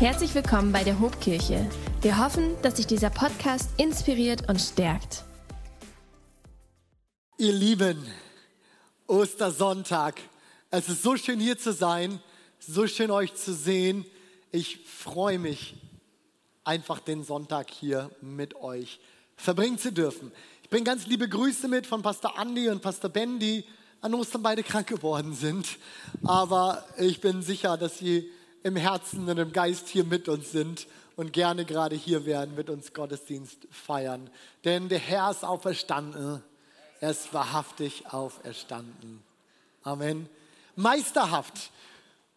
Herzlich willkommen bei der Hobkirche. Wir hoffen, dass sich dieser Podcast inspiriert und stärkt. Ihr Lieben, Ostersonntag. Es ist so schön hier zu sein, so schön euch zu sehen. Ich freue mich, einfach den Sonntag hier mit euch verbringen zu dürfen. Ich bringe ganz liebe Grüße mit von Pastor Andy und Pastor Ben, die an Ostern beide krank geworden sind. Aber ich bin sicher, dass sie im Herzen und im Geist hier mit uns sind und gerne gerade hier werden, mit uns Gottesdienst feiern. Denn der Herr ist auferstanden. Er ist wahrhaftig auferstanden. Amen. Meisterhaft.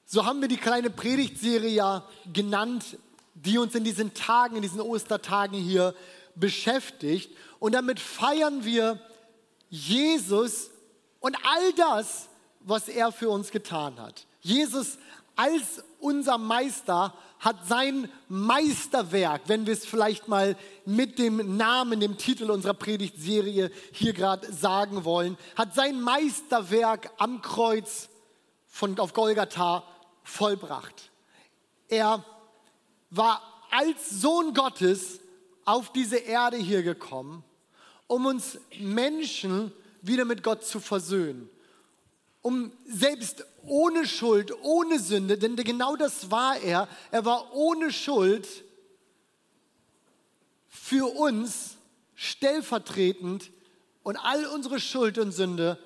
So haben wir die kleine Predigtserie ja genannt, die uns in diesen Tagen, in diesen Ostertagen hier beschäftigt. Und damit feiern wir Jesus und all das, was er für uns getan hat. Jesus als unser Meister hat sein Meisterwerk, wenn wir es vielleicht mal mit dem Namen, dem Titel unserer Predigtserie hier gerade sagen wollen, hat sein Meisterwerk am Kreuz von, auf Golgatha vollbracht. Er war als Sohn Gottes auf diese Erde hier gekommen, um uns Menschen wieder mit Gott zu versöhnen um selbst ohne Schuld, ohne Sünde, denn genau das war er. Er war ohne Schuld für uns stellvertretend und all unsere Schuld und Sünde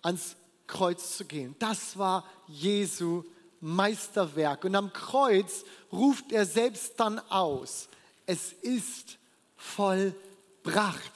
ans Kreuz zu gehen. Das war Jesu Meisterwerk. Und am Kreuz ruft er selbst dann aus, es ist vollbracht.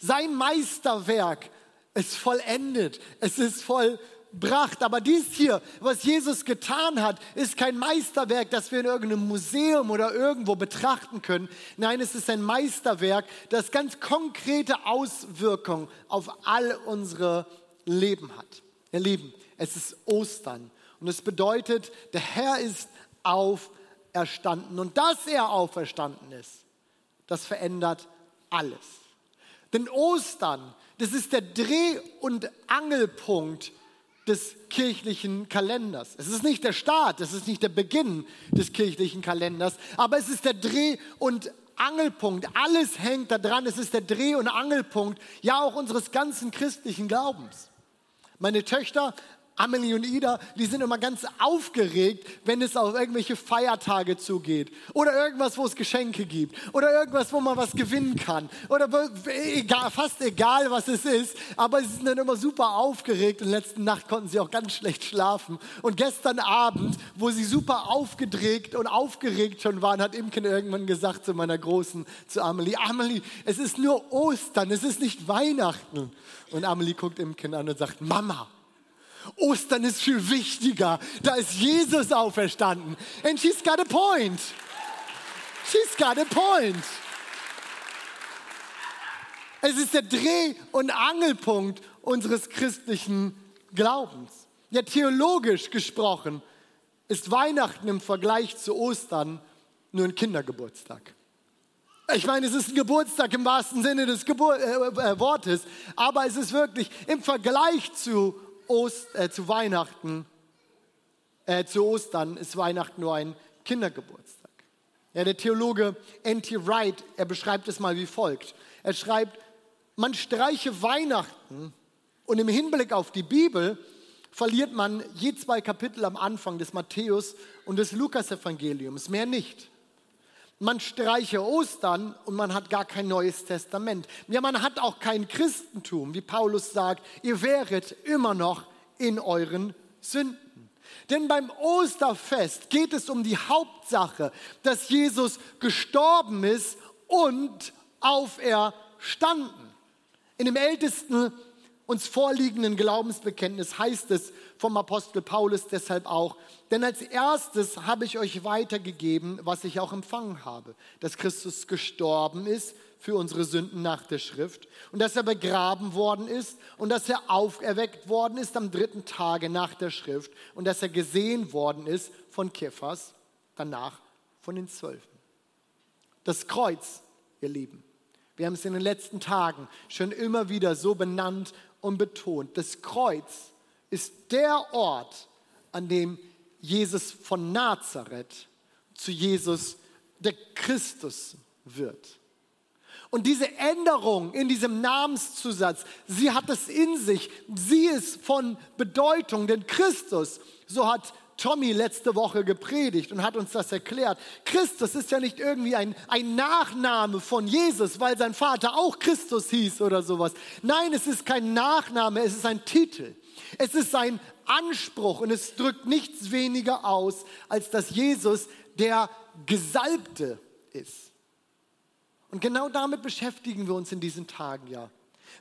Sein Meisterwerk ist vollendet, es ist vollbracht gebracht. Aber dies hier, was Jesus getan hat, ist kein Meisterwerk, das wir in irgendeinem Museum oder irgendwo betrachten können. Nein, es ist ein Meisterwerk, das ganz konkrete Auswirkungen auf all unsere Leben hat. Ihr Lieben, es ist Ostern und es bedeutet, der Herr ist auferstanden und dass er auferstanden ist, das verändert alles. Denn Ostern, das ist der Dreh- und Angelpunkt des kirchlichen Kalenders. Es ist nicht der Start, es ist nicht der Beginn des kirchlichen Kalenders, aber es ist der Dreh- und Angelpunkt. Alles hängt da dran. Es ist der Dreh- und Angelpunkt, ja auch unseres ganzen christlichen Glaubens. Meine Töchter Amelie und Ida, die sind immer ganz aufgeregt, wenn es auf irgendwelche Feiertage zugeht. Oder irgendwas, wo es Geschenke gibt. Oder irgendwas, wo man was gewinnen kann. Oder egal, fast egal, was es ist. Aber sie sind dann immer super aufgeregt. Und letzte Nacht konnten sie auch ganz schlecht schlafen. Und gestern Abend, wo sie super aufgedreht und aufgeregt schon waren, hat Imken irgendwann gesagt zu meiner Großen, zu Amelie, Amelie, es ist nur Ostern, es ist nicht Weihnachten. Und Amelie guckt Imken an und sagt, Mama, Ostern ist viel wichtiger. Da ist Jesus auferstanden. And she's got a point. She's got a point. Es ist der Dreh- und Angelpunkt unseres christlichen Glaubens. Ja, theologisch gesprochen ist Weihnachten im Vergleich zu Ostern nur ein Kindergeburtstag. Ich meine, es ist ein Geburtstag im wahrsten Sinne des Gebur äh, äh, Wortes, aber es ist wirklich im Vergleich zu Ost, äh, zu Weihnachten, äh, zu Ostern ist Weihnachten nur ein Kindergeburtstag. Ja, der Theologe N.T. Wright, er beschreibt es mal wie folgt. Er schreibt, man streiche Weihnachten und im Hinblick auf die Bibel verliert man je zwei Kapitel am Anfang des Matthäus und des Lukas-Evangeliums, mehr nicht man streiche Ostern und man hat gar kein neues Testament. Ja, man hat auch kein Christentum, wie Paulus sagt, ihr wäret immer noch in euren Sünden. Denn beim Osterfest geht es um die Hauptsache, dass Jesus gestorben ist und auferstanden. In dem ältesten uns vorliegenden Glaubensbekenntnis heißt es vom Apostel Paulus deshalb auch, denn als erstes habe ich euch weitergegeben, was ich auch empfangen habe, dass Christus gestorben ist für unsere Sünden nach der Schrift und dass er begraben worden ist und dass er auferweckt worden ist am dritten Tage nach der Schrift und dass er gesehen worden ist von Kephas, danach von den Zwölfen. Das Kreuz, ihr Lieben, wir haben es in den letzten Tagen schon immer wieder so benannt und betont, das Kreuz ist der Ort, an dem Jesus von Nazareth zu Jesus, der Christus wird. Und diese Änderung in diesem Namenszusatz, sie hat es in sich. Sie ist von Bedeutung, denn Christus, so hat Tommy letzte Woche gepredigt und hat uns das erklärt. Christus ist ja nicht irgendwie ein, ein Nachname von Jesus, weil sein Vater auch Christus hieß oder sowas. Nein, es ist kein Nachname, es ist ein Titel. Es ist ein Anspruch und es drückt nichts weniger aus, als dass Jesus der Gesalbte ist. Und genau damit beschäftigen wir uns in diesen Tagen ja.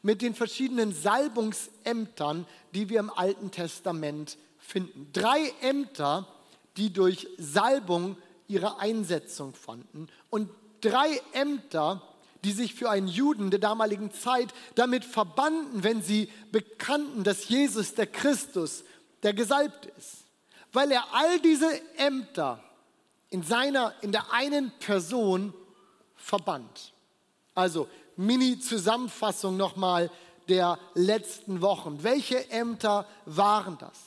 Mit den verschiedenen Salbungsämtern, die wir im Alten Testament finden. Drei Ämter, die durch Salbung ihre Einsetzung fanden. Und drei Ämter, die sich für einen Juden der damaligen Zeit damit verbanden, wenn sie bekannten, dass Jesus der Christus, der Gesalbte ist. Weil er all diese Ämter in seiner, in der einen Person verband. Also Mini-Zusammenfassung nochmal der letzten Wochen. Welche Ämter waren das?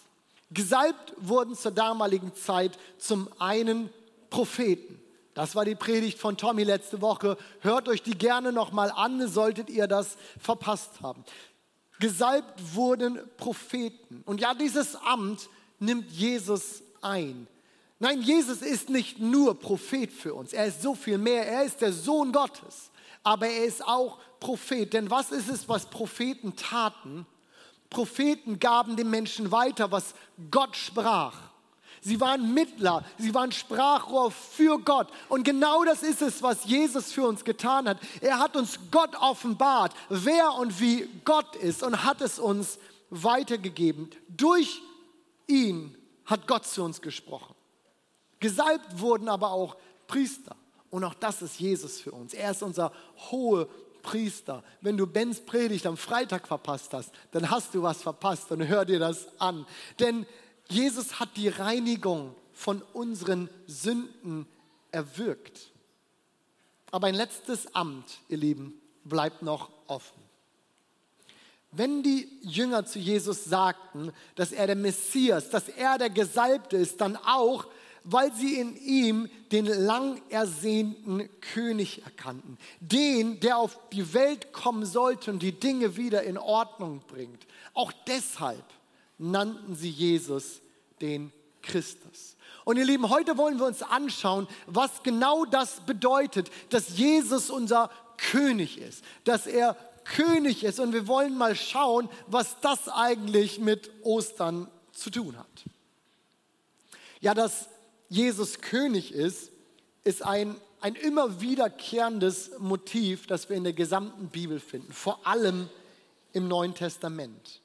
Gesalbt wurden zur damaligen Zeit zum einen Propheten. Das war die Predigt von Tommy letzte Woche. Hört euch die gerne nochmal an, solltet ihr das verpasst haben. Gesalbt wurden Propheten. Und ja, dieses Amt nimmt Jesus ein. Nein, Jesus ist nicht nur Prophet für uns. Er ist so viel mehr. Er ist der Sohn Gottes. Aber er ist auch Prophet. Denn was ist es, was Propheten taten? Propheten gaben den Menschen weiter, was Gott sprach. Sie waren Mittler, sie waren Sprachrohr für Gott. Und genau das ist es, was Jesus für uns getan hat. Er hat uns Gott offenbart, wer und wie Gott ist und hat es uns weitergegeben. Durch ihn hat Gott zu uns gesprochen. Gesalbt wurden aber auch Priester. Und auch das ist Jesus für uns. Er ist unser hohe Priester. Wenn du Bens Predigt am Freitag verpasst hast, dann hast du was verpasst und hör dir das an. Denn Jesus hat die Reinigung von unseren Sünden erwirkt. Aber ein letztes Amt, ihr Lieben, bleibt noch offen. Wenn die Jünger zu Jesus sagten, dass er der Messias, dass er der Gesalbte ist, dann auch, weil sie in ihm den lang ersehnten König erkannten. Den, der auf die Welt kommen sollte und die Dinge wieder in Ordnung bringt. Auch deshalb nannten sie Jesus den Christus. Und ihr Lieben, heute wollen wir uns anschauen, was genau das bedeutet, dass Jesus unser König ist, dass er König ist. Und wir wollen mal schauen, was das eigentlich mit Ostern zu tun hat. Ja, das Jesus König ist, ist ein, ein immer wiederkehrendes Motiv, das wir in der gesamten Bibel finden, vor allem im Neuen Testament.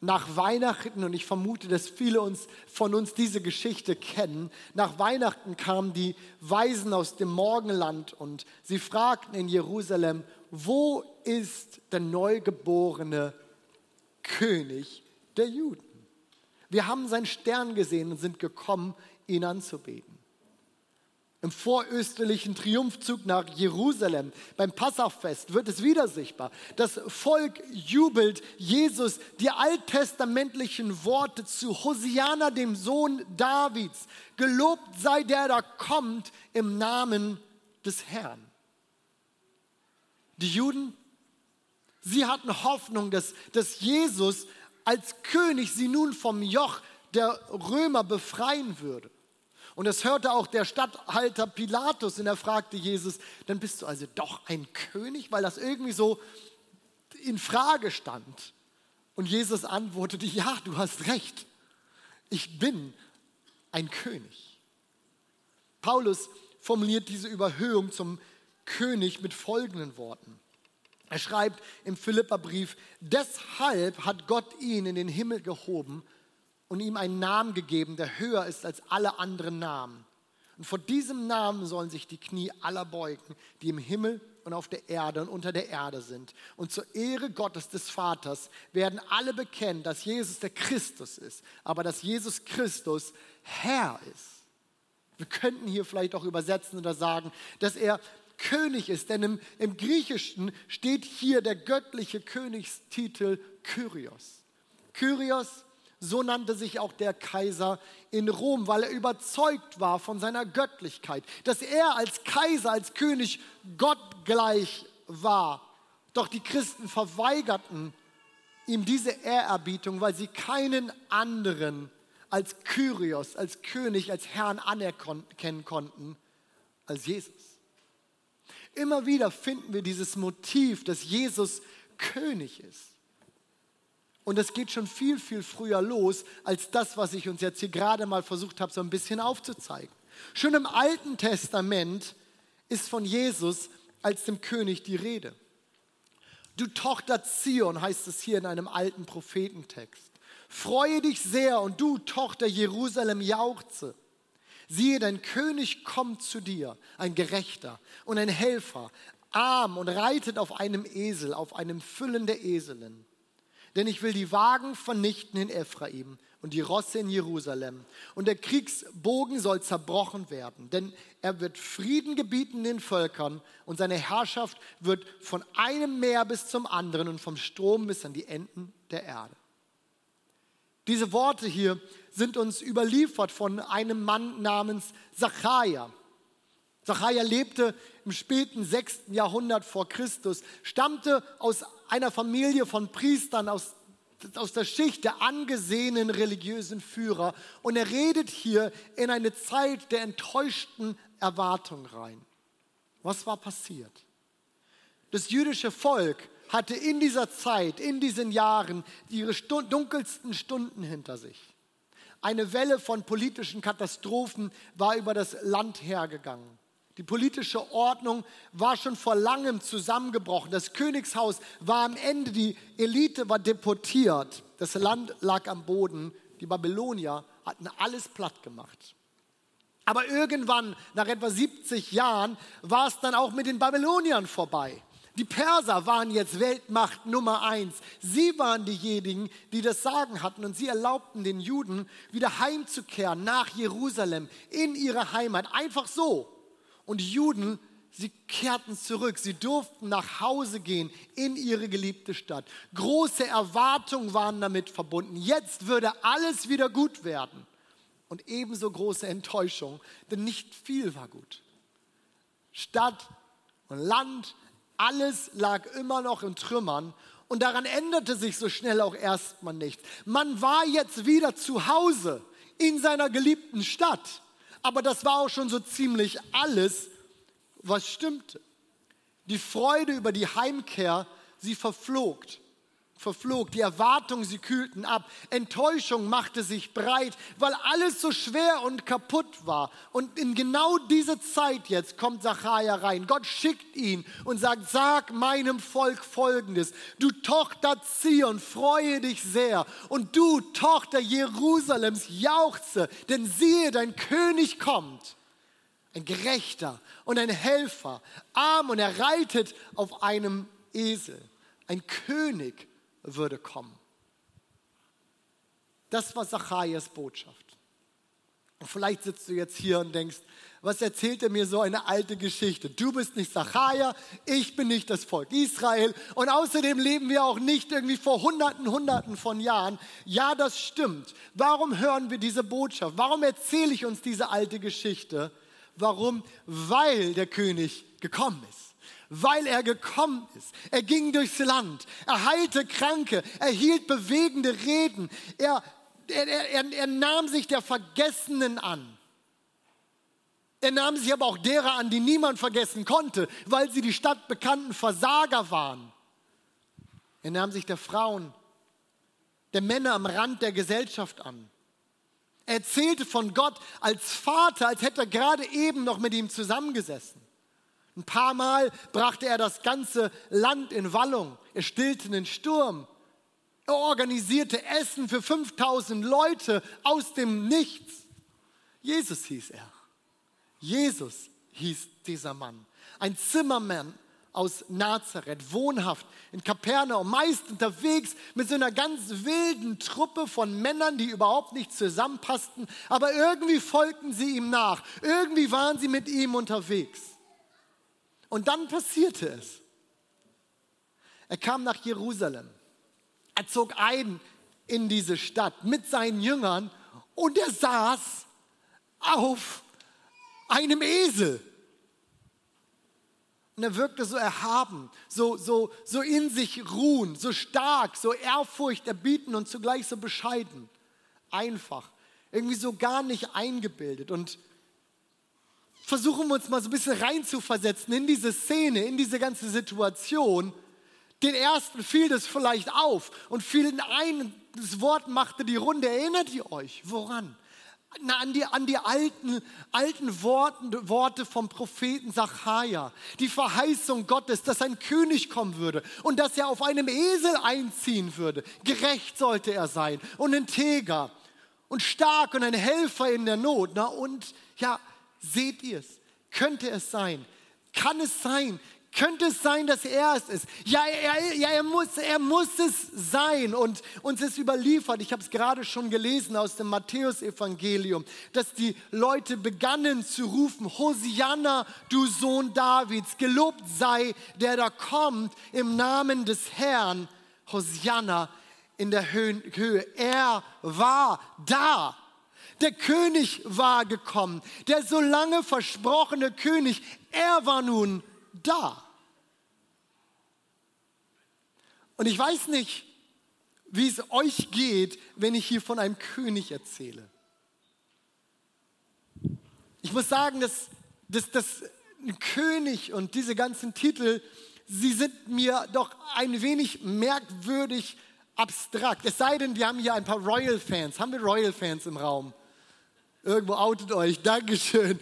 Nach Weihnachten, und ich vermute, dass viele uns, von uns diese Geschichte kennen, nach Weihnachten kamen die Weisen aus dem Morgenland und sie fragten in Jerusalem, wo ist der neugeborene König der Juden? Wir haben seinen Stern gesehen und sind gekommen, ihn anzubeten. Im vorösterlichen Triumphzug nach Jerusalem, beim Passachfest, wird es wieder sichtbar. Das Volk jubelt Jesus die alttestamentlichen Worte zu Hosiana, dem Sohn Davids. Gelobt sei der, der kommt im Namen des Herrn. Die Juden, sie hatten Hoffnung, dass, dass Jesus als König sie nun vom Joch der Römer befreien würde. Und das hörte auch der Statthalter Pilatus und er fragte Jesus, dann bist du also doch ein König, weil das irgendwie so in Frage stand. Und Jesus antwortete, ja, du hast recht, ich bin ein König. Paulus formuliert diese Überhöhung zum König mit folgenden Worten. Er schreibt im Philipperbrief, deshalb hat Gott ihn in den Himmel gehoben und ihm einen Namen gegeben, der höher ist als alle anderen Namen. Und vor diesem Namen sollen sich die Knie aller beugen, die im Himmel und auf der Erde und unter der Erde sind. Und zur Ehre Gottes des Vaters werden alle bekennen, dass Jesus der Christus ist, aber dass Jesus Christus Herr ist. Wir könnten hier vielleicht auch übersetzen oder sagen, dass er König ist, denn im, im Griechischen steht hier der göttliche Königstitel Kyrios. Kyrios So nannte sich auch der Kaiser in Rom, weil er überzeugt war von seiner Göttlichkeit, dass er als Kaiser, als König gottgleich war. Doch die Christen verweigerten ihm diese Ehrerbietung, weil sie keinen anderen als Kyrios, als König, als Herrn anerkennen konnten als Jesus. Immer wieder finden wir dieses Motiv, dass Jesus König ist. Und das geht schon viel, viel früher los, als das, was ich uns jetzt hier gerade mal versucht habe, so ein bisschen aufzuzeigen. Schon im Alten Testament ist von Jesus als dem König die Rede. Du Tochter Zion heißt es hier in einem alten Prophetentext. Freue dich sehr und du Tochter Jerusalem jauchze. Siehe, dein König kommt zu dir, ein Gerechter und ein Helfer, arm und reitet auf einem Esel, auf einem Füllen der Eselin. Denn ich will die Wagen vernichten in Ephraim und die Rosse in Jerusalem. Und der Kriegsbogen soll zerbrochen werden. Denn er wird Frieden gebieten den Völkern und seine Herrschaft wird von einem Meer bis zum anderen und vom Strom bis an die Enden der Erde. Diese Worte hier sind uns überliefert von einem Mann namens Zachariah. Zachariah lebte im späten 6. Jahrhundert vor Christus, stammte aus einer Familie von Priestern, aus, aus der Schicht der angesehenen religiösen Führer. Und er redet hier in eine Zeit der enttäuschten Erwartung rein. Was war passiert? Das jüdische Volk hatte in dieser Zeit, in diesen Jahren ihre dunkelsten Stunden hinter sich. Eine Welle von politischen Katastrophen war über das Land hergegangen. Die politische Ordnung war schon vor langem zusammengebrochen. Das Königshaus war am Ende, die Elite war deportiert. Das Land lag am Boden. Die Babylonier hatten alles platt gemacht. Aber irgendwann, nach etwa 70 Jahren, war es dann auch mit den Babyloniern vorbei. Die Perser waren jetzt Weltmacht Nummer eins. Sie waren diejenigen, die das Sagen hatten und sie erlaubten den Juden wieder heimzukehren nach Jerusalem in ihre Heimat. Einfach so. Und Juden, sie kehrten zurück. Sie durften nach Hause gehen in ihre geliebte Stadt. Große Erwartungen waren damit verbunden. Jetzt würde alles wieder gut werden. Und ebenso große Enttäuschung, denn nicht viel war gut. Stadt und Land alles lag immer noch in Trümmern und daran änderte sich so schnell auch erstmal nichts. Man war jetzt wieder zu Hause in seiner geliebten Stadt, aber das war auch schon so ziemlich alles, was stimmte. Die Freude über die Heimkehr, sie verflog verflog, die Erwartungen, sie kühlten ab, Enttäuschung machte sich breit, weil alles so schwer und kaputt war. Und in genau diese Zeit jetzt kommt Zachariah rein. Gott schickt ihn und sagt, sag meinem Volk Folgendes, du Tochter Zion, freue dich sehr und du Tochter Jerusalems, jauchze, denn siehe, dein König kommt. Ein Gerechter und ein Helfer, arm und er reitet auf einem Esel. Ein König würde kommen. Das war Zacharias Botschaft. Und vielleicht sitzt du jetzt hier und denkst, was erzählt er mir so eine alte Geschichte? Du bist nicht Zacharia, ich bin nicht das Volk Israel und außerdem leben wir auch nicht irgendwie vor Hunderten, Hunderten von Jahren. Ja, das stimmt. Warum hören wir diese Botschaft? Warum erzähle ich uns diese alte Geschichte? Warum? Weil der König gekommen ist weil er gekommen ist. Er ging durchs Land, er heilte Kranke, er hielt bewegende Reden, er, er, er, er nahm sich der Vergessenen an. Er nahm sich aber auch derer an, die niemand vergessen konnte, weil sie die stadtbekannten Versager waren. Er nahm sich der Frauen, der Männer am Rand der Gesellschaft an. Er erzählte von Gott als Vater, als hätte er gerade eben noch mit ihm zusammengesessen. Ein paar Mal brachte er das ganze Land in Wallung. Er stillte den Sturm. Er organisierte Essen für 5000 Leute aus dem Nichts. Jesus hieß er. Jesus hieß dieser Mann. Ein Zimmermann aus Nazareth, wohnhaft in Kapernaum, meist unterwegs mit so einer ganz wilden Truppe von Männern, die überhaupt nicht zusammenpassten, aber irgendwie folgten sie ihm nach. Irgendwie waren sie mit ihm unterwegs. Und dann passierte es. Er kam nach Jerusalem. Er zog ein in diese Stadt mit seinen Jüngern und er saß auf einem Esel. Und er wirkte so erhaben, so, so, so in sich ruhen, so stark, so Ehrfurcht erbieten und zugleich so bescheiden. Einfach. Irgendwie so gar nicht eingebildet. Und versuchen wir uns mal so ein bisschen reinzuversetzen in diese Szene, in diese ganze Situation. Den ersten fiel das vielleicht auf und fiel ein, das Wort machte die Runde. Erinnert ihr euch? Woran? Na, an die, an die alten, alten Worten, Worte vom Propheten Sacharja. Die Verheißung Gottes, dass ein König kommen würde und dass er auf einem Esel einziehen würde. Gerecht sollte er sein und integer und stark und ein Helfer in der Not. Na, und ja, seht ihr es? Könnte es sein? Kann es sein? Könnte es sein, dass er es ist? Ja, er, ja, er, muss, er muss es sein. Und uns ist überliefert, ich habe es gerade schon gelesen aus dem Matthäusevangelium, dass die Leute begannen zu rufen, Hosianna, du Sohn Davids, gelobt sei, der da kommt im Namen des Herrn. Hosianna in der Höhe. Er war da. Der König war gekommen. Der so lange versprochene König, er war nun da. Und ich weiß nicht, wie es euch geht, wenn ich hier von einem König erzähle. Ich muss sagen, dass, dass, dass ein König und diese ganzen Titel, sie sind mir doch ein wenig merkwürdig abstrakt. Es sei denn, wir haben hier ein paar Royal-Fans. Haben wir Royal-Fans im Raum? Irgendwo outet euch, Dankeschön.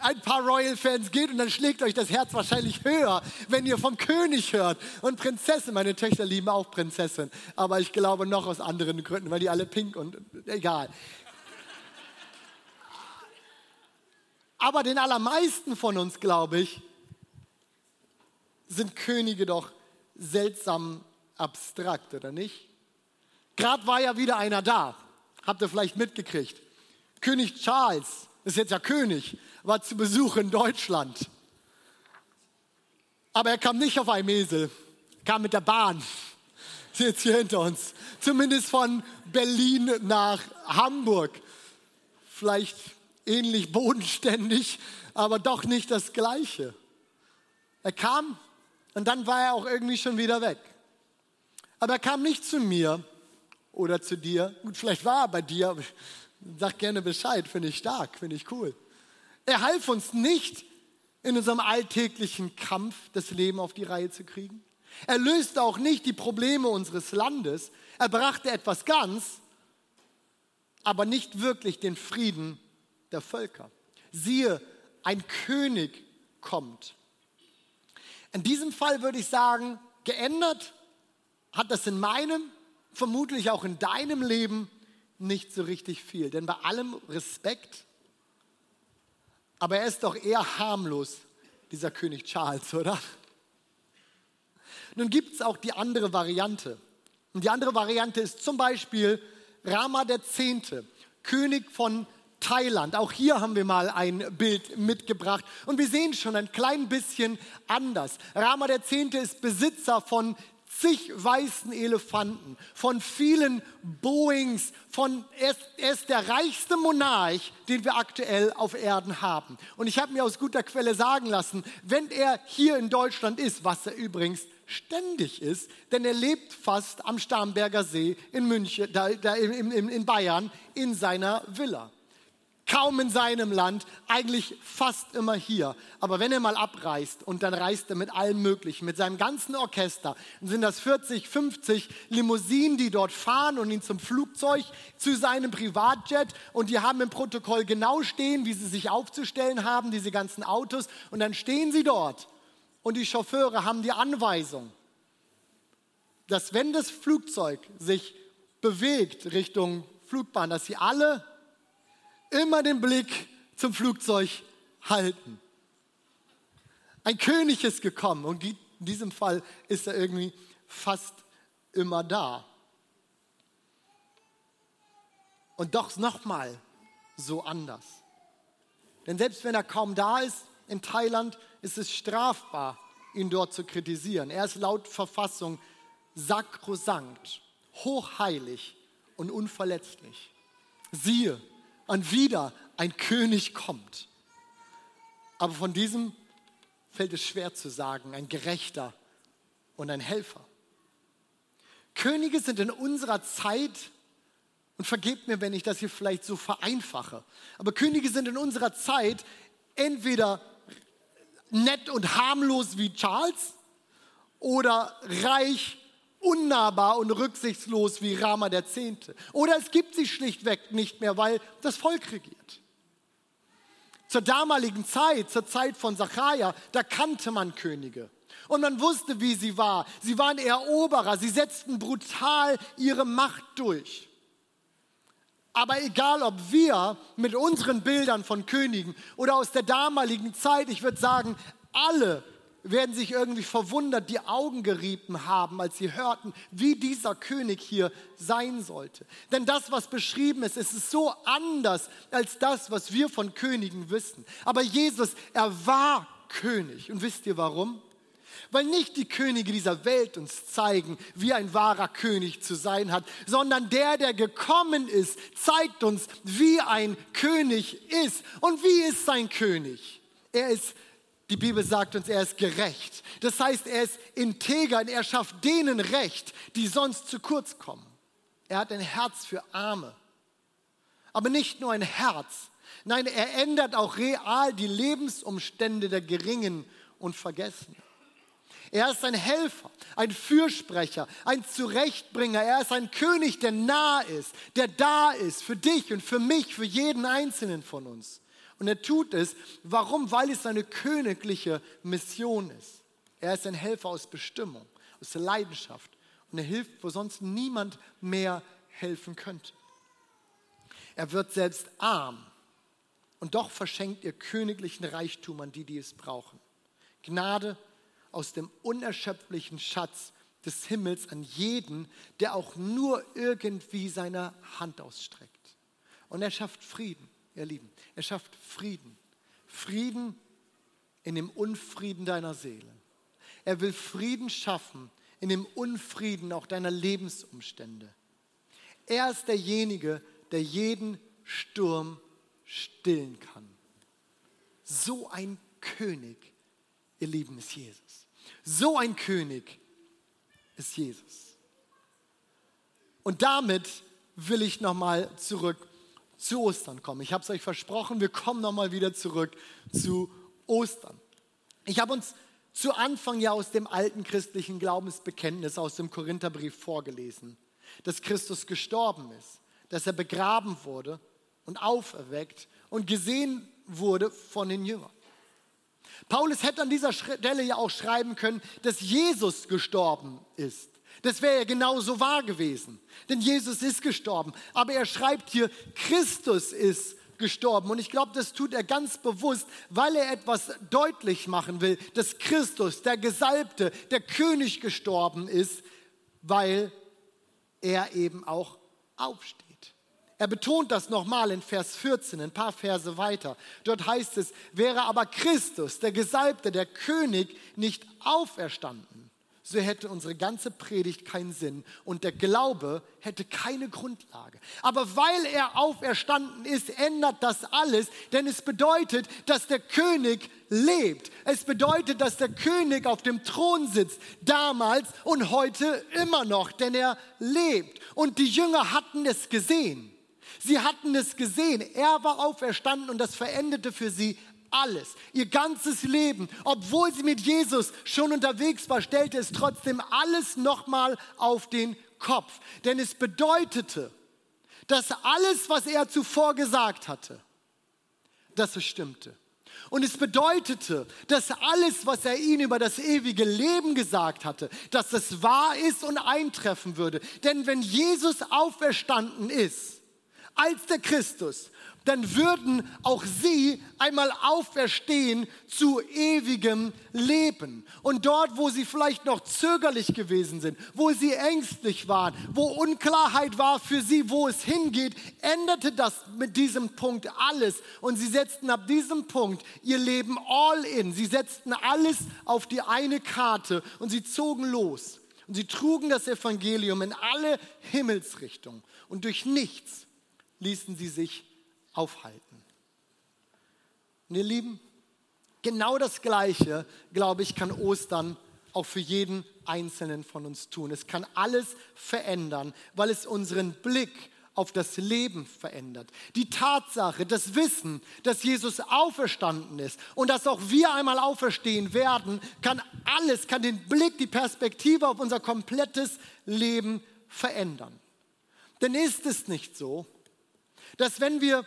Ein paar Royal-Fans geht und dann schlägt euch das Herz wahrscheinlich höher, wenn ihr vom König hört. Und Prinzessin, meine Töchter lieben auch Prinzessin, aber ich glaube noch aus anderen Gründen, weil die alle pink und egal. Aber den allermeisten von uns, glaube ich, sind Könige doch seltsam abstrakt, oder nicht? Gerade war ja wieder einer da, habt ihr vielleicht mitgekriegt. König Charles, ist jetzt ja König, war zu Besuch in Deutschland. Aber er kam nicht auf einem Esel, kam mit der Bahn. Ist jetzt hier hinter uns. Zumindest von Berlin nach Hamburg. Vielleicht ähnlich bodenständig, aber doch nicht das Gleiche. Er kam und dann war er auch irgendwie schon wieder weg. Aber er kam nicht zu mir oder zu dir. Gut, vielleicht war er bei dir, aber Sag gerne Bescheid, finde ich stark, finde ich cool. Er half uns nicht in unserem alltäglichen Kampf, das Leben auf die Reihe zu kriegen. Er löste auch nicht die Probleme unseres Landes. Er brachte etwas ganz, aber nicht wirklich den Frieden der Völker. Siehe, ein König kommt. In diesem Fall würde ich sagen, geändert hat das in meinem, vermutlich auch in deinem Leben nicht so richtig viel. Denn bei allem Respekt, aber er ist doch eher harmlos, dieser König Charles, oder? Nun gibt es auch die andere Variante. Und die andere Variante ist zum Beispiel Rama Zehnte, König von Thailand. Auch hier haben wir mal ein Bild mitgebracht und wir sehen schon ein klein bisschen anders. Rama Zehnte ist Besitzer von zig weißen Elefanten, von vielen Boeings, von er ist, er ist der reichste Monarch, den wir aktuell auf Erden haben. Und ich habe mir aus guter Quelle sagen lassen, wenn er hier in Deutschland ist, was er übrigens ständig ist, denn er lebt fast am Starnberger See in München, da, da in, in, in Bayern, in seiner Villa kaum in seinem Land, eigentlich fast immer hier. Aber wenn er mal abreist und dann reist er mit allem Möglichen, mit seinem ganzen Orchester, dann sind das 40, 50 Limousinen, die dort fahren und ihn zum Flugzeug, zu seinem Privatjet und die haben im Protokoll genau stehen, wie sie sich aufzustellen haben, diese ganzen Autos und dann stehen sie dort und die Chauffeure haben die Anweisung, dass wenn das Flugzeug sich bewegt Richtung Flugbahn, dass sie alle immer den Blick zum Flugzeug halten. Ein König ist gekommen und in diesem Fall ist er irgendwie fast immer da. Und doch nochmal so anders. Denn selbst wenn er kaum da ist in Thailand, ist es strafbar, ihn dort zu kritisieren. Er ist laut Verfassung sakrosankt, hochheilig und unverletzlich. Siehe, und wieder ein König kommt. Aber von diesem fällt es schwer zu sagen, ein Gerechter und ein Helfer. Könige sind in unserer Zeit, und vergebt mir, wenn ich das hier vielleicht so vereinfache, aber Könige sind in unserer Zeit entweder nett und harmlos wie Charles oder reich, unnahbar und rücksichtslos wie Rama der Zehnte. Oder es gibt sie schlichtweg nicht mehr, weil das Volk regiert. Zur damaligen Zeit, zur Zeit von Zachariah, da kannte man Könige. Und man wusste, wie sie war. Sie waren Eroberer, sie setzten brutal ihre Macht durch. Aber egal, ob wir mit unseren Bildern von Königen oder aus der damaligen Zeit, ich würde sagen, alle werden sich irgendwie verwundert die Augen gerieben haben, als sie hörten, wie dieser König hier sein sollte. Denn das, was beschrieben ist, ist so anders als das, was wir von Königen wissen. Aber Jesus, er war König. Und wisst ihr warum? Weil nicht die Könige dieser Welt uns zeigen, wie ein wahrer König zu sein hat, sondern der, der gekommen ist, zeigt uns, wie ein König ist. Und wie ist sein König? Er ist die Bibel sagt uns, er ist gerecht. Das heißt, er ist integer und er schafft denen Recht, die sonst zu kurz kommen. Er hat ein Herz für Arme. Aber nicht nur ein Herz. Nein, er ändert auch real die Lebensumstände der Geringen und Vergessenen. Er ist ein Helfer, ein Fürsprecher, ein Zurechtbringer. Er ist ein König, der nah ist, der da ist für dich und für mich, für jeden Einzelnen von uns. Und er tut es, warum? Weil es seine königliche Mission ist. Er ist ein Helfer aus Bestimmung, aus der Leidenschaft. Und er hilft, wo sonst niemand mehr helfen könnte. Er wird selbst arm und doch verschenkt ihr königlichen Reichtum an die, die es brauchen. Gnade aus dem unerschöpflichen Schatz des Himmels an jeden, der auch nur irgendwie seine Hand ausstreckt. Und er schafft Frieden ihr Lieben. Er schafft Frieden. Frieden in dem Unfrieden deiner Seele. Er will Frieden schaffen in dem Unfrieden auch deiner Lebensumstände. Er ist derjenige, der jeden Sturm stillen kann. So ein König, ihr Lieben, ist Jesus. So ein König ist Jesus. Und damit will ich nochmal zurück zu Ostern kommen. Ich habe es euch versprochen, wir kommen nochmal wieder zurück zu Ostern. Ich habe uns zu Anfang ja aus dem alten christlichen Glaubensbekenntnis aus dem Korintherbrief vorgelesen, dass Christus gestorben ist, dass er begraben wurde und auferweckt und gesehen wurde von den Jüngern. Paulus hätte an dieser Stelle ja auch schreiben können, dass Jesus gestorben ist. Das wäre ja genauso wahr gewesen. Denn Jesus ist gestorben. Aber er schreibt hier, Christus ist gestorben. Und ich glaube, das tut er ganz bewusst, weil er etwas deutlich machen will, dass Christus, der Gesalbte, der König gestorben ist, weil er eben auch aufsteht. Er betont das nochmal in Vers 14, ein paar Verse weiter. Dort heißt es, wäre aber Christus, der Gesalbte, der König, nicht auferstanden, so hätte unsere ganze Predigt keinen Sinn und der Glaube hätte keine Grundlage. Aber weil er auferstanden ist, ändert das alles, denn es bedeutet, dass der König lebt. Es bedeutet, dass der König auf dem Thron sitzt, damals und heute immer noch, denn er lebt. Und die Jünger hatten es gesehen. Sie hatten es gesehen. Er war auferstanden und das veränderte für sie alles, ihr ganzes Leben, obwohl sie mit Jesus schon unterwegs war, stellte es trotzdem alles nochmal auf den Kopf. Denn es bedeutete, dass alles, was er zuvor gesagt hatte, dass es stimmte. Und es bedeutete, dass alles, was er ihnen über das ewige Leben gesagt hatte, dass es wahr ist und eintreffen würde. Denn wenn Jesus auferstanden ist, als der Christus, dann würden auch sie einmal auferstehen zu ewigem Leben. Und dort, wo sie vielleicht noch zögerlich gewesen sind, wo sie ängstlich waren, wo Unklarheit war für sie, wo es hingeht, änderte das mit diesem Punkt alles. Und sie setzten ab diesem Punkt ihr Leben all in. Sie setzten alles auf die eine Karte und sie zogen los. Und sie trugen das Evangelium in alle Himmelsrichtungen und durch nichts ließen sie sich aufhalten. Und ihr Lieben, genau das Gleiche, glaube ich, kann Ostern auch für jeden Einzelnen von uns tun. Es kann alles verändern, weil es unseren Blick auf das Leben verändert. Die Tatsache, das Wissen, dass Jesus auferstanden ist und dass auch wir einmal auferstehen werden, kann alles, kann den Blick, die Perspektive auf unser komplettes Leben verändern. Denn ist es nicht so, dass wenn wir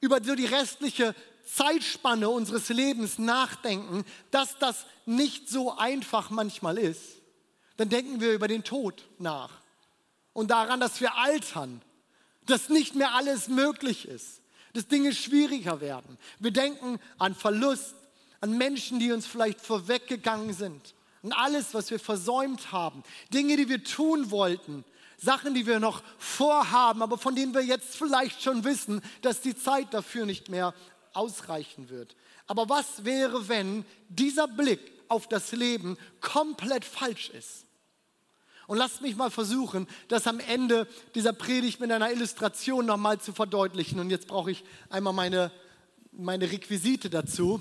über so die restliche Zeitspanne unseres Lebens nachdenken, dass das nicht so einfach manchmal ist, dann denken wir über den Tod nach und daran, dass wir altern, dass nicht mehr alles möglich ist, dass Dinge schwieriger werden. Wir denken an Verlust, an Menschen, die uns vielleicht vorweggegangen sind, an alles, was wir versäumt haben, Dinge, die wir tun wollten, Sachen, die wir noch vorhaben, aber von denen wir jetzt vielleicht schon wissen, dass die Zeit dafür nicht mehr ausreichen wird. Aber was wäre, wenn dieser Blick auf das Leben komplett falsch ist? Und lasst mich mal versuchen, das am Ende dieser Predigt mit einer Illustration nochmal zu verdeutlichen. Und jetzt brauche ich einmal meine, meine Requisite dazu.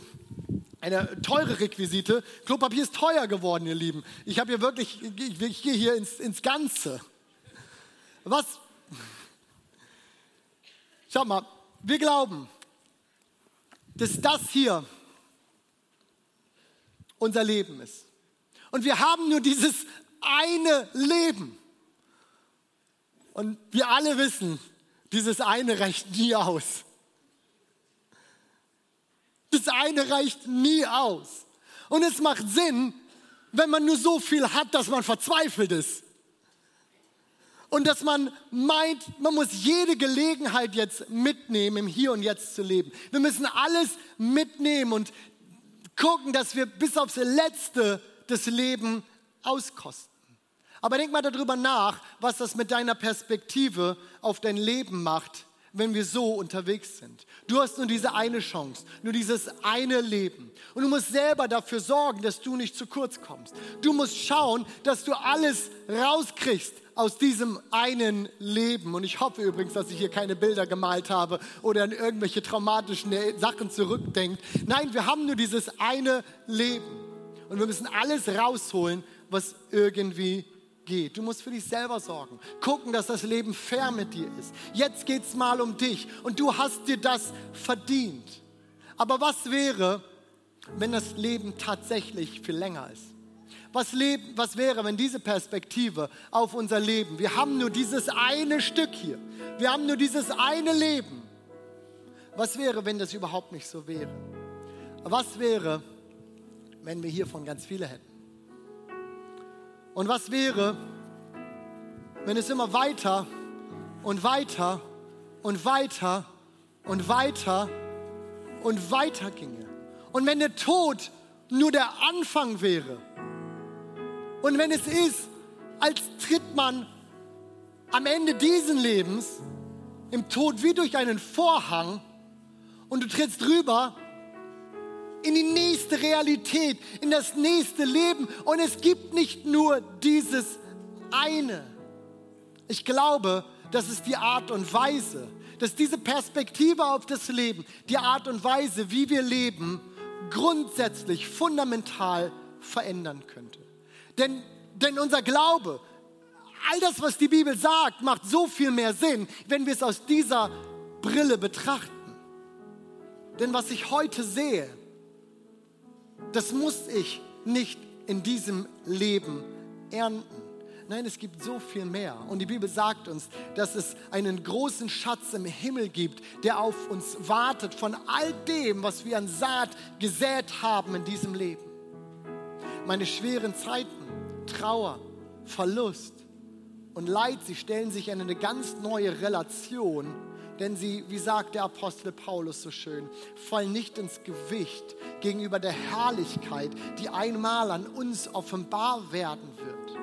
Eine teure Requisite. Klopapier ist teuer geworden, ihr Lieben. Ich habe hier wirklich, ich, ich gehe hier ins, ins Ganze. Was? Schau mal, wir glauben, dass das hier unser Leben ist. Und wir haben nur dieses eine Leben. Und wir alle wissen, dieses eine reicht nie aus. Das eine reicht nie aus. Und es macht Sinn, wenn man nur so viel hat, dass man verzweifelt ist. Und dass man meint, man muss jede Gelegenheit jetzt mitnehmen, im Hier und Jetzt zu leben. Wir müssen alles mitnehmen und gucken, dass wir bis aufs Letzte das Leben auskosten. Aber denk mal darüber nach, was das mit deiner Perspektive auf dein Leben macht, wenn wir so unterwegs sind. Du hast nur diese eine Chance, nur dieses eine Leben. Und du musst selber dafür sorgen, dass du nicht zu kurz kommst. Du musst schauen, dass du alles rauskriegst aus diesem einen Leben. Und ich hoffe übrigens, dass ich hier keine Bilder gemalt habe oder an irgendwelche traumatischen Sachen zurückdenkt. Nein, wir haben nur dieses eine Leben. Und wir müssen alles rausholen, was irgendwie geht. Du musst für dich selber sorgen. Gucken, dass das Leben fair mit dir ist. Jetzt geht es mal um dich und du hast dir das verdient. Aber was wäre, wenn das Leben tatsächlich viel länger ist? Was, leben, was wäre, wenn diese Perspektive auf unser Leben, wir haben nur dieses eine Stück hier, wir haben nur dieses eine Leben. Was wäre, wenn das überhaupt nicht so wäre? Was wäre, wenn wir hiervon ganz viele hätten? Und was wäre, wenn es immer weiter und weiter und weiter und weiter und weiter ginge? Und wenn der Tod nur der Anfang wäre? Und wenn es ist, als tritt man am Ende dieses Lebens im Tod wie durch einen Vorhang und du trittst drüber in die nächste Realität, in das nächste Leben. Und es gibt nicht nur dieses eine. Ich glaube, das ist die Art und Weise, dass diese Perspektive auf das Leben, die Art und Weise, wie wir leben, grundsätzlich, fundamental verändern könnte. Denn, denn unser Glaube, all das, was die Bibel sagt, macht so viel mehr Sinn, wenn wir es aus dieser Brille betrachten. Denn was ich heute sehe, das muss ich nicht in diesem Leben ernten. Nein, es gibt so viel mehr. Und die Bibel sagt uns, dass es einen großen Schatz im Himmel gibt, der auf uns wartet von all dem, was wir an Saat gesät haben in diesem Leben. Meine schweren Zeiten, Trauer, Verlust und Leid, sie stellen sich in eine ganz neue Relation denn sie, wie sagt der Apostel Paulus so schön, fallen nicht ins Gewicht gegenüber der Herrlichkeit, die einmal an uns offenbar werden wird.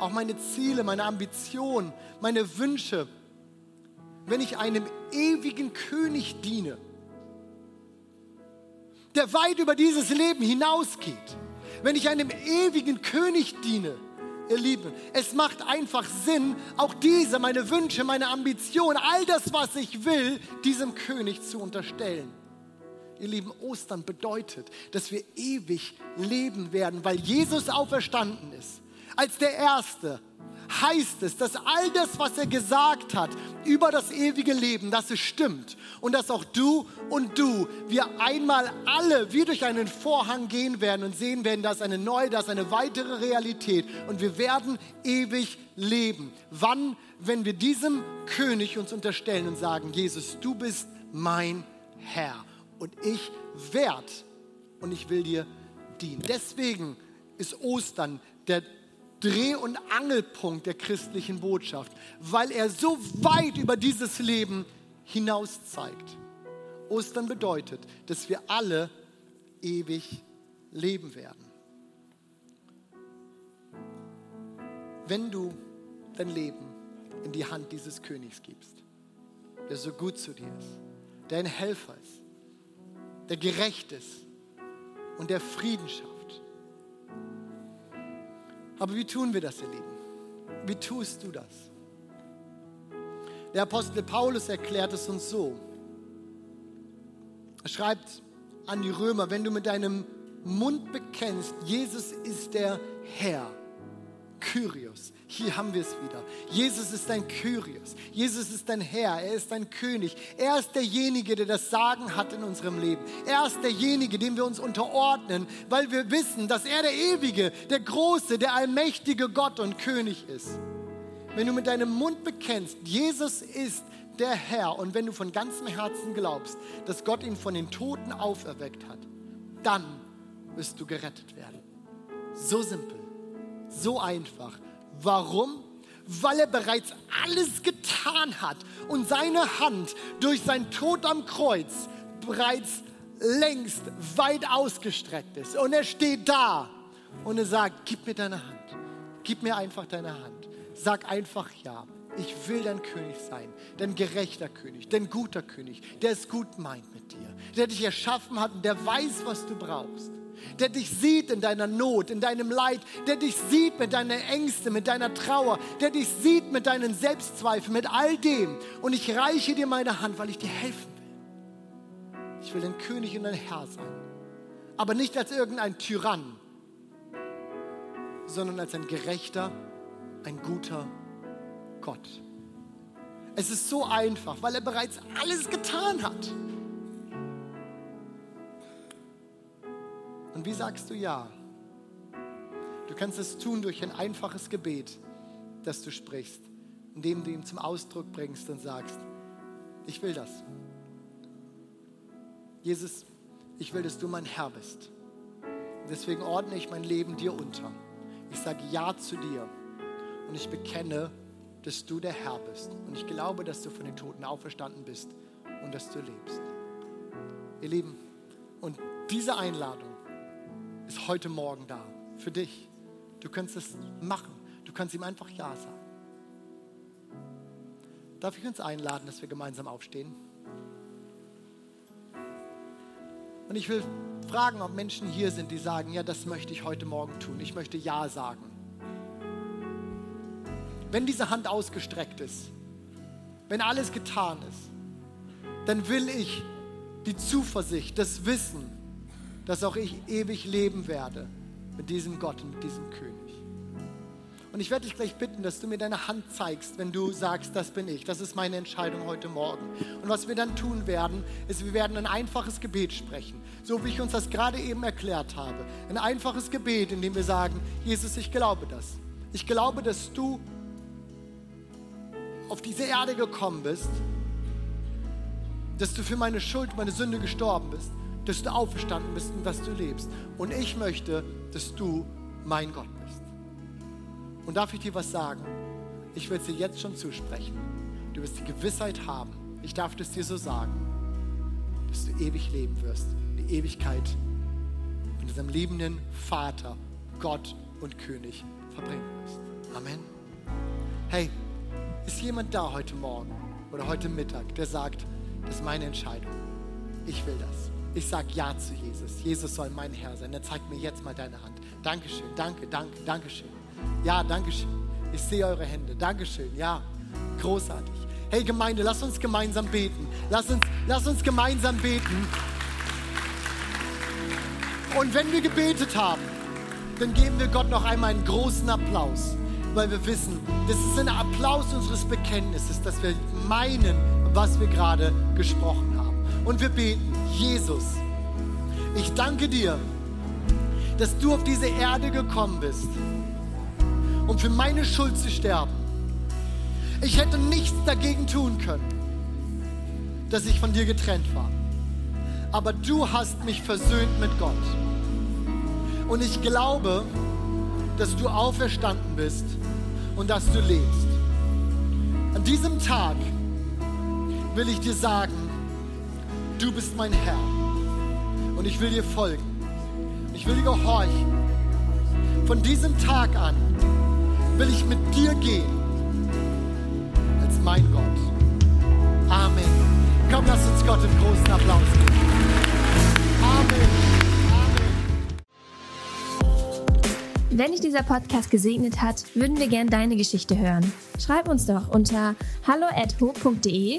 Auch meine Ziele, meine Ambitionen, meine Wünsche, wenn ich einem ewigen König diene, der weit über dieses Leben hinausgeht, wenn ich einem ewigen König diene, Ihr Lieben, es macht einfach Sinn, auch diese, meine Wünsche, meine Ambitionen, all das, was ich will, diesem König zu unterstellen. Ihr Lieben, Ostern bedeutet, dass wir ewig leben werden, weil Jesus auferstanden ist. Als der Erste heißt es, dass all das, was er gesagt hat über das ewige Leben, dass es stimmt und dass auch du und du, wir einmal alle wie durch einen Vorhang gehen werden und sehen werden, dass eine neue, dass eine weitere Realität und wir werden ewig leben. Wann, wenn wir diesem König uns unterstellen und sagen, Jesus, du bist mein Herr und ich werde und ich will dir dienen. Deswegen ist Ostern der Dreh- und Angelpunkt der christlichen Botschaft, weil er so weit über dieses Leben hinaus zeigt. Ostern bedeutet, dass wir alle ewig leben werden. Wenn du dein Leben in die Hand dieses Königs gibst, der so gut zu dir ist, der ein Helfer ist, der gerecht ist und der Frieden schafft, aber wie tun wir das, ihr Lieben? Wie tust du das? Der Apostel Paulus erklärt es uns so. Er schreibt an die Römer, wenn du mit deinem Mund bekennst, Jesus ist der Herr, Kyrios, hier haben wir es wieder. Jesus ist dein Kyrios. Jesus ist dein Herr. Er ist dein König. Er ist derjenige, der das Sagen hat in unserem Leben. Er ist derjenige, dem wir uns unterordnen, weil wir wissen, dass er der ewige, der große, der allmächtige Gott und König ist. Wenn du mit deinem Mund bekennst, Jesus ist der Herr und wenn du von ganzem Herzen glaubst, dass Gott ihn von den Toten auferweckt hat, dann wirst du gerettet werden. So simpel, so einfach. Warum? Weil er bereits alles getan hat und seine Hand durch sein Tod am Kreuz bereits längst weit ausgestreckt ist. Und er steht da und er sagt, gib mir deine Hand. Gib mir einfach deine Hand. Sag einfach ja. Ich will dein König sein, dein gerechter König, dein guter König, der es gut meint mit dir, der dich erschaffen hat und der weiß, was du brauchst der dich sieht in deiner Not, in deinem Leid, der dich sieht mit deinen Ängsten, mit deiner Trauer, der dich sieht mit deinen Selbstzweifeln, mit all dem. Und ich reiche dir meine Hand, weil ich dir helfen will. Ich will dein König und dein Herr sein. Aber nicht als irgendein Tyrann, sondern als ein gerechter, ein guter Gott. Es ist so einfach, weil er bereits alles getan hat. Und wie sagst du ja? Du kannst es tun durch ein einfaches Gebet, das du sprichst, indem du ihm zum Ausdruck bringst und sagst, ich will das. Jesus, ich will, dass du mein Herr bist. deswegen ordne ich mein Leben dir unter. Ich sage Ja zu dir und ich bekenne, dass du der Herr bist. Und ich glaube, dass du von den Toten auferstanden bist und dass du lebst. Ihr Lieben, und diese Einladung ist heute Morgen da für dich. Du kannst es machen. Du kannst ihm einfach Ja sagen. Darf ich uns einladen, dass wir gemeinsam aufstehen? Und ich will fragen, ob Menschen hier sind, die sagen, ja, das möchte ich heute Morgen tun. Ich möchte Ja sagen. Wenn diese Hand ausgestreckt ist, wenn alles getan ist, dann will ich die Zuversicht, das Wissen, dass auch ich ewig leben werde mit diesem Gott und mit diesem König. Und ich werde dich gleich bitten, dass du mir deine Hand zeigst, wenn du sagst, das bin ich. Das ist meine Entscheidung heute Morgen. Und was wir dann tun werden, ist, wir werden ein einfaches Gebet sprechen, so wie ich uns das gerade eben erklärt habe. Ein einfaches Gebet, in dem wir sagen, Jesus, ich glaube das. Ich glaube, dass du auf diese Erde gekommen bist, dass du für meine Schuld, meine Sünde gestorben bist dass du auferstanden bist und dass du lebst. Und ich möchte, dass du mein Gott bist. Und darf ich dir was sagen? Ich will es dir jetzt schon zusprechen. Du wirst die Gewissheit haben, ich darf es dir so sagen, dass du ewig leben wirst, die Ewigkeit mit diesem liebenden Vater, Gott und König verbringen wirst. Amen. Hey, ist jemand da heute Morgen oder heute Mittag, der sagt, das ist meine Entscheidung. Ich will das. Ich sage Ja zu Jesus. Jesus soll mein Herr sein. Er zeigt mir jetzt mal deine Hand. Dankeschön, danke, danke, Dankeschön. Ja, danke schön. Ich sehe eure Hände. Dankeschön. Ja, großartig. Hey Gemeinde, lass uns gemeinsam beten. Lass uns, lass uns gemeinsam beten. Und wenn wir gebetet haben, dann geben wir Gott noch einmal einen großen Applaus, weil wir wissen, das ist ein Applaus unseres Bekenntnisses, dass wir meinen, was wir gerade gesprochen haben. Und wir beten, Jesus, ich danke dir, dass du auf diese Erde gekommen bist, um für meine Schuld zu sterben. Ich hätte nichts dagegen tun können, dass ich von dir getrennt war. Aber du hast mich versöhnt mit Gott. Und ich glaube, dass du auferstanden bist und dass du lebst. An diesem Tag will ich dir sagen, du bist mein Herr und ich will dir folgen. Ich will dir gehorchen. Von diesem Tag an will ich mit dir gehen als mein Gott. Amen. Komm, lass uns Gott einen großen Applaus geben. Amen. Wenn dich dieser Podcast gesegnet hat, würden wir gern deine Geschichte hören. Schreib uns doch unter hallo@ho.de